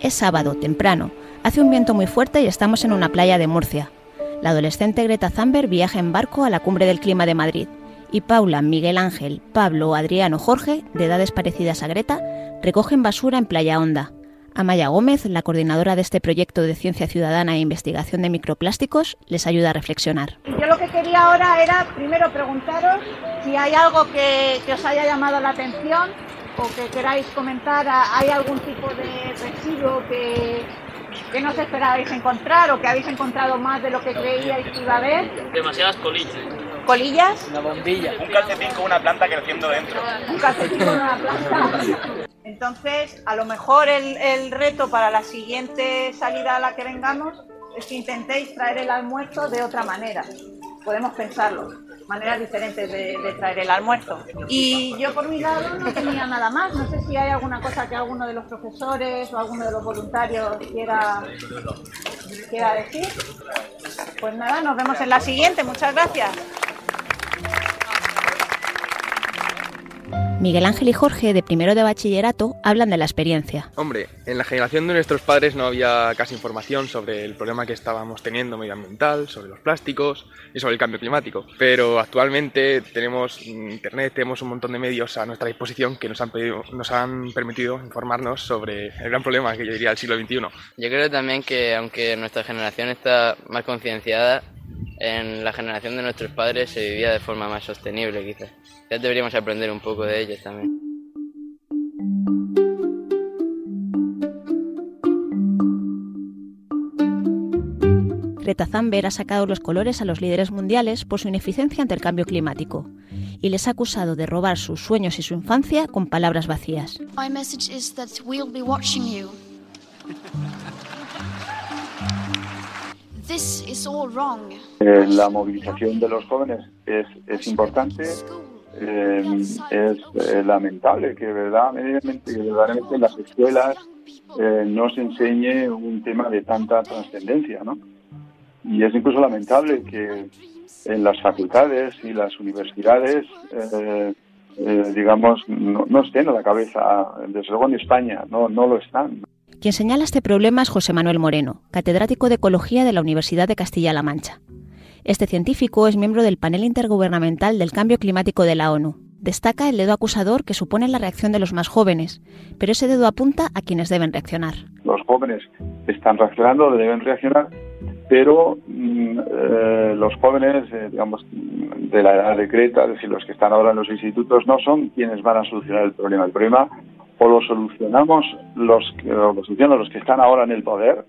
Es sábado, temprano. Hace un viento muy fuerte y estamos en una playa de Murcia. La adolescente Greta Thunberg viaja en barco a la cumbre del clima de Madrid. Y Paula, Miguel Ángel, Pablo, Adriano, Jorge, de edades parecidas a Greta, recogen basura en Playa Honda. Amaya Gómez, la coordinadora de este proyecto de ciencia ciudadana e investigación de microplásticos, les ayuda a reflexionar. Yo lo que quería ahora era primero preguntaros si hay algo que os haya llamado la atención o que queráis comentar. ¿Hay algún tipo de residuo que, que no os esperabais encontrar o que habéis encontrado más de lo que creíais que iba a haber? Demasiadas colillas. ¿Colillas? Una bombilla. Un calcetín con una planta creciendo dentro. Un calcetín con una planta. Entonces, a lo mejor el, el reto para la siguiente salida a la que vengamos es que intentéis traer el almuerzo de otra manera. Podemos pensarlo, maneras diferentes de, traer el almuerzo. Y yo por mi lado no tenía nada más. No sé si hay alguna cosa que alguno de los profesores o alguno de los voluntarios quiera, quiera decir. Pues nada, nos vemos en la siguiente. Muchas gracias. Miguel Ángel y Jorge, de primero de bachillerato, hablan de la experiencia. Hombre, en la generación de nuestros padres no había casi información sobre el problema que estábamos teniendo medioambiental, sobre los plásticos y sobre el cambio climático. Pero actualmente tenemos internet, tenemos un montón de medios a nuestra disposición que nos han, pedido, nos han permitido informarnos sobre el gran problema que yo diría del siglo XXI. Yo creo también que aunque nuestra generación está más concienciada, en la generación de nuestros padres se vivía de forma más sostenible quizás. Ya deberíamos aprender un poco de ellos también. Greta Thunberg ha sacado los colores a los líderes mundiales por su ineficiencia ante el cambio climático y les ha acusado de robar sus sueños y su infancia con palabras vacías. My message is that we'll be watching you. This is all wrong. Eh, la movilización de los jóvenes es, es importante. Eh, es eh, lamentable que verdaderamente, que verdaderamente en las escuelas eh, no se enseñe un tema de tanta trascendencia, ¿no? Y es incluso lamentable que en las facultades y las universidades, digamos, no, no estén a la cabeza, desde luego en España, no, no lo están. Quien señala este problema es José Manuel Moreno, catedrático de Ecología de la Universidad de Castilla-La Mancha. Este científico es miembro del panel intergubernamental del cambio climático de la ONU. Destaca el dedo acusador que supone la reacción de los más jóvenes, pero ese dedo apunta a quienes deben reaccionar. Los jóvenes están reaccionando, deben reaccionar, pero mm, eh, los jóvenes, eh, digamos, de la edad de Creta, es decir, los que están ahora en los institutos, no son quienes van a solucionar el problema. El problema o lo solucionamos los que, o lo solucionan los que están ahora en el poder,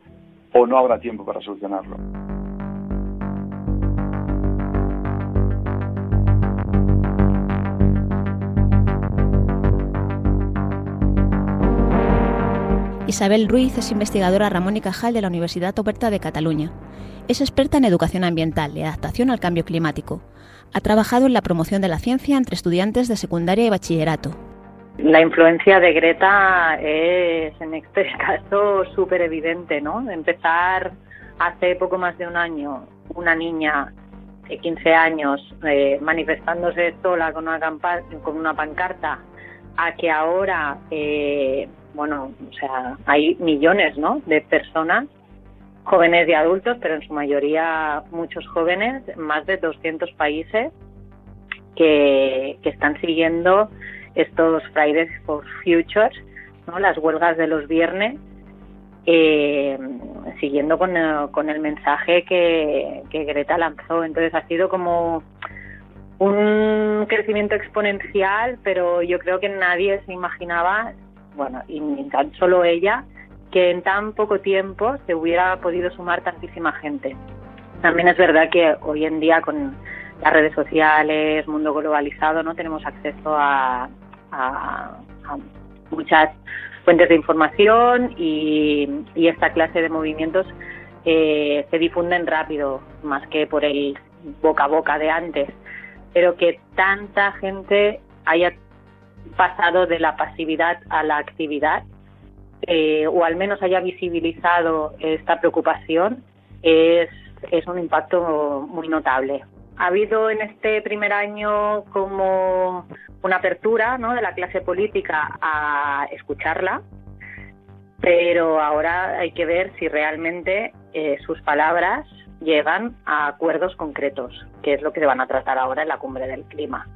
o no habrá tiempo para solucionarlo. Isabel Ruiz es investigadora Ramón y Cajal de la Universidad Oberta de Cataluña. Es experta en educación ambiental y adaptación al cambio climático. Ha trabajado en la promoción de la ciencia entre estudiantes de secundaria y bachillerato. La influencia de Greta es en este caso súper evidente, ¿no? Empezar hace poco más de un año una niña de 15 años eh, manifestándose sola con una, con una pancarta a que ahora, eh, bueno, o sea, hay millones, ¿no? De personas, jóvenes y adultos, pero en su mayoría muchos jóvenes, más de 200 países que están siguiendo estos Fridays for Futures, ¿no? las huelgas de los viernes, eh, siguiendo con, eh, con el mensaje que, que Greta lanzó. Entonces ha sido como un crecimiento exponencial, pero yo creo que nadie se imaginaba, bueno, y tan solo ella, que en tan poco tiempo se hubiera podido sumar tantísima gente. También es verdad que hoy en día con las redes sociales, mundo globalizado, no tenemos acceso a, a, muchas fuentes de información y, y esta clase de movimientos eh, se difunden rápido, más que por el boca a boca de antes. Pero que tanta gente haya pasado de la pasividad a la actividad, eh, o al menos haya visibilizado esta preocupación, es, es un impacto muy notable. Ha habido en este primer año como una apertura ¿no? de la clase política a escucharla pero ahora hay que ver si realmente eh, sus palabras llegan a acuerdos concretos, que es lo que se van a tratar ahora en la cumbre del clima.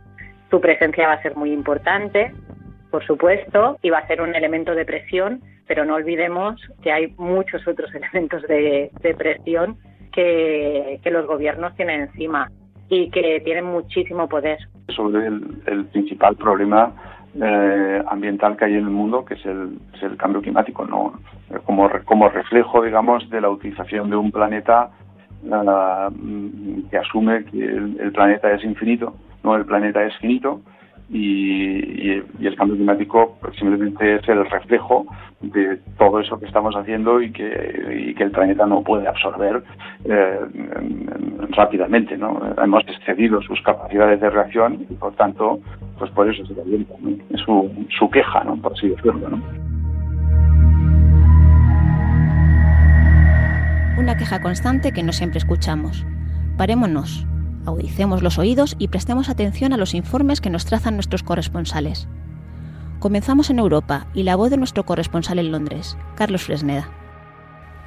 Su presencia va a ser muy importante, por supuesto, y va a ser un elemento de presión, pero no olvidemos que hay muchos otros elementos de, presión que, los gobiernos tienen encima y que tienen muchísimo poder. Sobre el principal problema eh, ambiental que hay en el mundo, que es el, cambio climático, no como, como reflejo, digamos, de la utilización de un planeta uh, que asume que el, planeta es infinito, no el planeta es finito y, el cambio climático simplemente es el reflejo de todo eso que estamos haciendo y que, el planeta no puede absorber eh, rápidamente. ¿no? Hemos excedido sus capacidades de reacción y por tanto, pues por eso se calienta. Es su, su queja, ¿no? por así decirlo. Una queja constante que no siempre escuchamos. Parémonos, Audicemos los oídos y prestemos atención a los informes que nos trazan nuestros corresponsales. Comenzamos en Europa y la voz de nuestro corresponsal en Londres, Carlos Fresneda.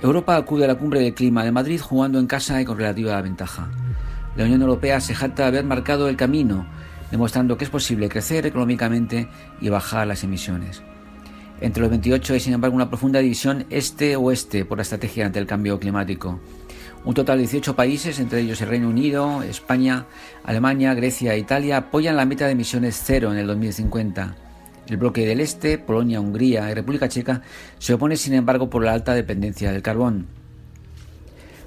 Europa acude a la cumbre del clima de Madrid jugando en casa y con relativa ventaja. La Unión Europea se jacta de haber marcado el camino, demostrando que es posible crecer económicamente y bajar las emisiones. Entre los 28 hay, sin embargo, una profunda división este-oeste por la estrategia ante el cambio climático. Un total de 18 países, entre ellos el Reino Unido, España, Alemania, Grecia e Italia, apoyan la meta de emisiones cero en el 2050. El bloque del Este, Polonia, Hungría y República Checa se opone, sin embargo, por la alta dependencia del carbón.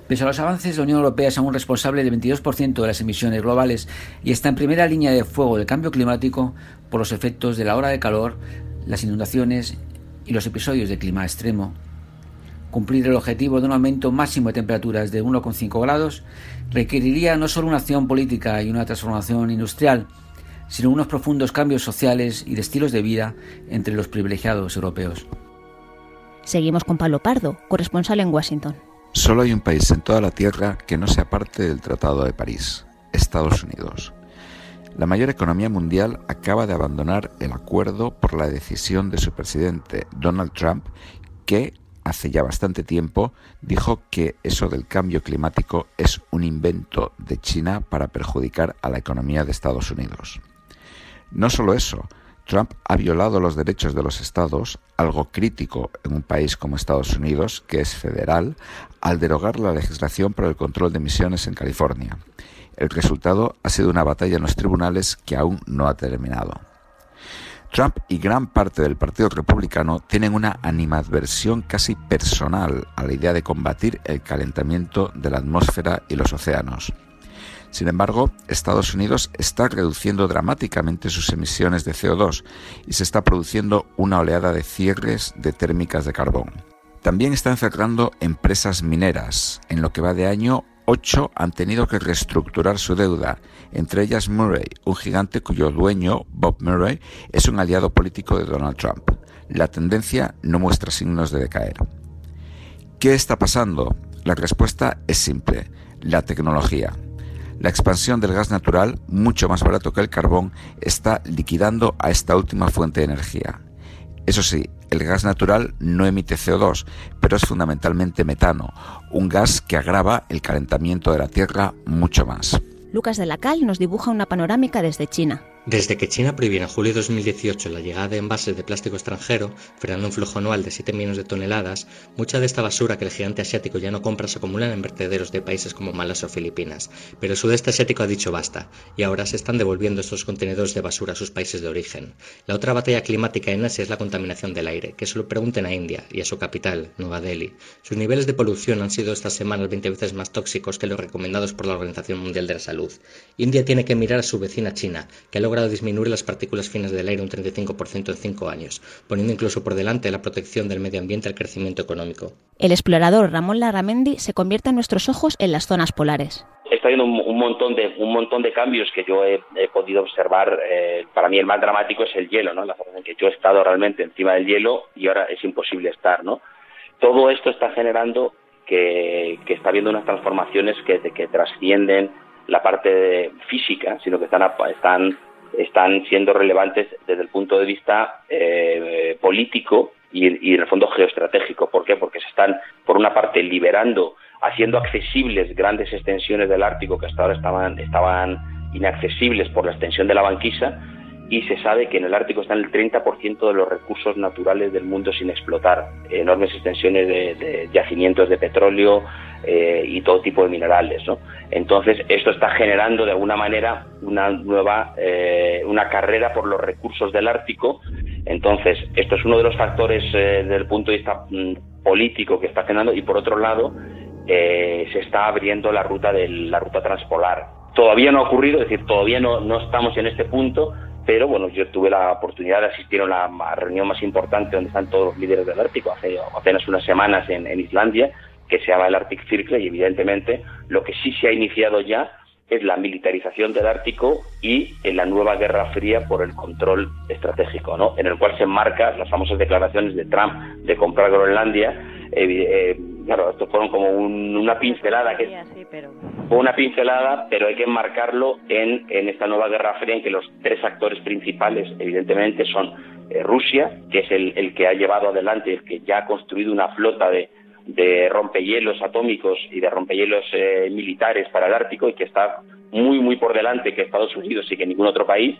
Pese a los avances, la Unión Europea es aún responsable del 22% de las emisiones globales y está en primera línea de fuego del cambio climático por los efectos de la hora de calor, las inundaciones y los episodios de clima extremo. Cumplir el objetivo de un aumento máximo de temperaturas de 1,5 grados requeriría no solo una acción política y una transformación industrial, sino unos profundos cambios sociales y de estilos de vida entre los privilegiados europeos. Seguimos con Pablo Pardo, corresponsal en Washington. Solo hay un país en toda la Tierra que no sea parte del Tratado de París, Estados Unidos. La mayor economía mundial acaba de abandonar el acuerdo por la decisión de su presidente, Donald Trump, que hace ya bastante tiempo, dijo que eso del cambio climático es un invento de China para perjudicar a la economía de Estados Unidos. No solo eso, Trump ha violado los derechos de los estados, algo crítico en un país como Estados Unidos, que es federal, al derogar la legislación para el control de emisiones en California. El resultado ha sido una batalla en los tribunales que aún no ha terminado. Trump y gran parte del Partido Republicano tienen una animadversión casi personal a la idea de combatir el calentamiento de la atmósfera y los océanos. Sin embargo, Estados Unidos está reduciendo dramáticamente sus emisiones de CO2 y se está produciendo una oleada de cierres de térmicas de carbón. También están cerrando empresas mineras. En lo que va de año, ocho han tenido que reestructurar su deuda, entre ellas Murray, un gigante cuyo dueño, Bob Murray, es un aliado político de Donald Trump. La tendencia no muestra signos de decaer. ¿Qué está pasando? La respuesta es simple, la tecnología. La expansión del gas natural, mucho más barato que el carbón, está liquidando a esta última fuente de energía. Eso sí, el gas natural no emite CO2, pero es fundamentalmente metano, un gas que agrava el calentamiento de la Tierra mucho más. Lucas de la Cal nos dibuja una panorámica desde China. Desde que China prohibió en julio de 2018 la llegada de envases de plástico extranjero, frenando un flujo anual de 7 millones de toneladas, mucha de esta basura que el gigante asiático ya no compra se acumula en vertederos de países como Malasia o Filipinas. Pero el sudeste asiático ha dicho basta, y ahora se están devolviendo estos contenedores de basura a sus países de origen. La otra batalla climática en Asia es la contaminación del aire, que solo pregunten a India y a su capital, Nueva Delhi. Sus niveles de polución han sido estas semanas 20 veces más tóxicos que los recomendados por la Organización Mundial de la Salud. India tiene que mirar a su vecina China, que ha logrado disminuir las partículas finas del aire un 35% en cinco años, poniendo incluso por delante la protección del medio ambiente al crecimiento económico. El explorador Ramón Larramendi se convierte en nuestros ojos en las zonas polares. Está habiendo un, montón de un montón de cambios que yo he, podido observar. Eh, para mí el más dramático es el hielo, ¿no? La forma en que yo he estado realmente encima del hielo y ahora es imposible estar, ¿no? Todo esto está generando que, está habiendo unas transformaciones que, que trascienden la parte física, sino que están, están están siendo relevantes desde el punto de vista eh, político y, en el fondo geoestratégico. ¿Por qué? Porque se están, por una parte, liberando, haciendo accesibles grandes extensiones del Ártico que hasta ahora estaban, estaban inaccesibles por la extensión de la banquisa y se sabe que en el Ártico están el 30% de los recursos naturales del mundo sin explotar, enormes extensiones de, yacimientos de petróleo eh, y todo tipo de minerales. ¿no? Entonces, esto está generando de alguna manera una nueva, eh, una carrera por los recursos del Ártico. Entonces, esto es uno de los factores eh, desde el punto de vista mm, político que está generando y por otro lado, se está abriendo la ruta de la ruta transpolar. Todavía no ha ocurrido, es decir, todavía no, no estamos en este punto, pero bueno, yo tuve la oportunidad de asistir a la reunión más importante donde están todos los líderes del Ártico hace apenas unas semanas en, Islandia, que se llama el Arctic Circle, y evidentemente lo que sí se ha iniciado ya es la militarización del Ártico y en la nueva Guerra Fría por el control estratégico, ¿no? en el cual se enmarcan las famosas declaraciones de Trump de comprar Groenlandia. Eh, eh, claro, esto fueron como una pincelada que una pincelada, pero hay que enmarcarlo en, en esta nueva Guerra Fría en que los tres actores principales, evidentemente, son eh, Rusia, que es el, el, que ha llevado adelante, el que ya ha construido una flota de, de rompehielos atómicos y de rompehielos eh, militares para el Ártico y que está muy, muy por delante que Estados Unidos y que ningún otro país.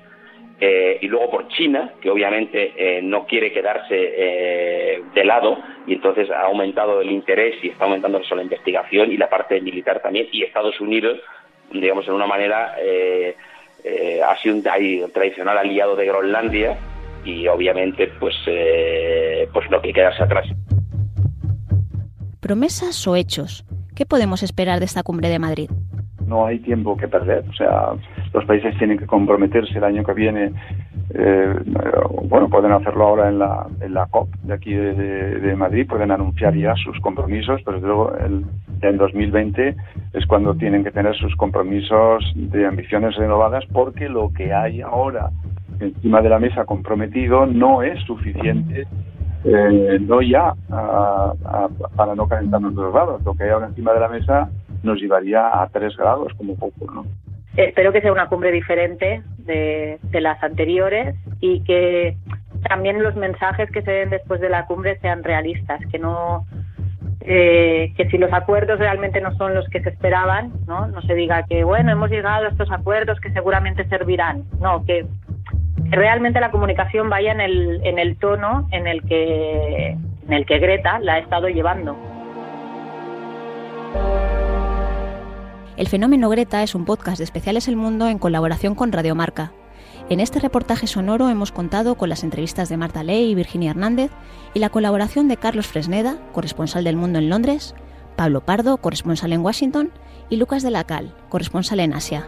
Eh, y luego por China, que obviamente eh, no quiere quedarse de lado y entonces ha aumentado el interés y está aumentando eso, la investigación y la parte militar también. Y Estados Unidos, digamos, en una manera, ha sido un, tradicional aliado de Groenlandia y obviamente pues, pues no quiere quedarse atrás promesas o hechos. ¿Qué podemos esperar de esta cumbre de Madrid? No hay tiempo que perder. O sea, los países tienen que comprometerse el año que viene. Eh, bueno, pueden hacerlo ahora en la, en la COP de aquí de, Madrid, pueden anunciar ya sus compromisos, pero luego en 2020 es cuando tienen que tener sus compromisos de ambiciones renovadas, porque lo que hay ahora encima de la mesa comprometido no es suficiente eh, no ya para no calentarnos dos grados. Lo que hay ahora encima de la mesa nos llevaría a tres grados como poco, ¿no? Espero que sea una cumbre diferente de, las anteriores y que también los mensajes que se den después de la cumbre sean realistas, que no eh, que si los acuerdos realmente no son los que se esperaban, ¿no? Se diga que bueno hemos llegado a estos acuerdos que seguramente servirán, no que realmente la comunicación vaya en el, en el tono en el que en el que Greta la ha estado llevando. El fenómeno Greta es un podcast de Especiales El Mundo en colaboración con Radiomarca. En este reportaje sonoro hemos contado con las entrevistas de Marta Ley y Virginia Hernández y la colaboración de Carlos Fresneda, corresponsal del Mundo en Londres, Pablo Pardo, corresponsal en Washington, y Lucas de la Cal, corresponsal en Asia.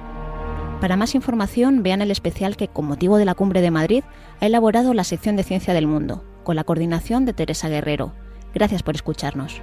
Para más información, vean el especial que, con motivo de la Cumbre de Madrid, ha elaborado la sección de Ciencia del Mundo, con la coordinación de Teresa Guerrero. Gracias por escucharnos.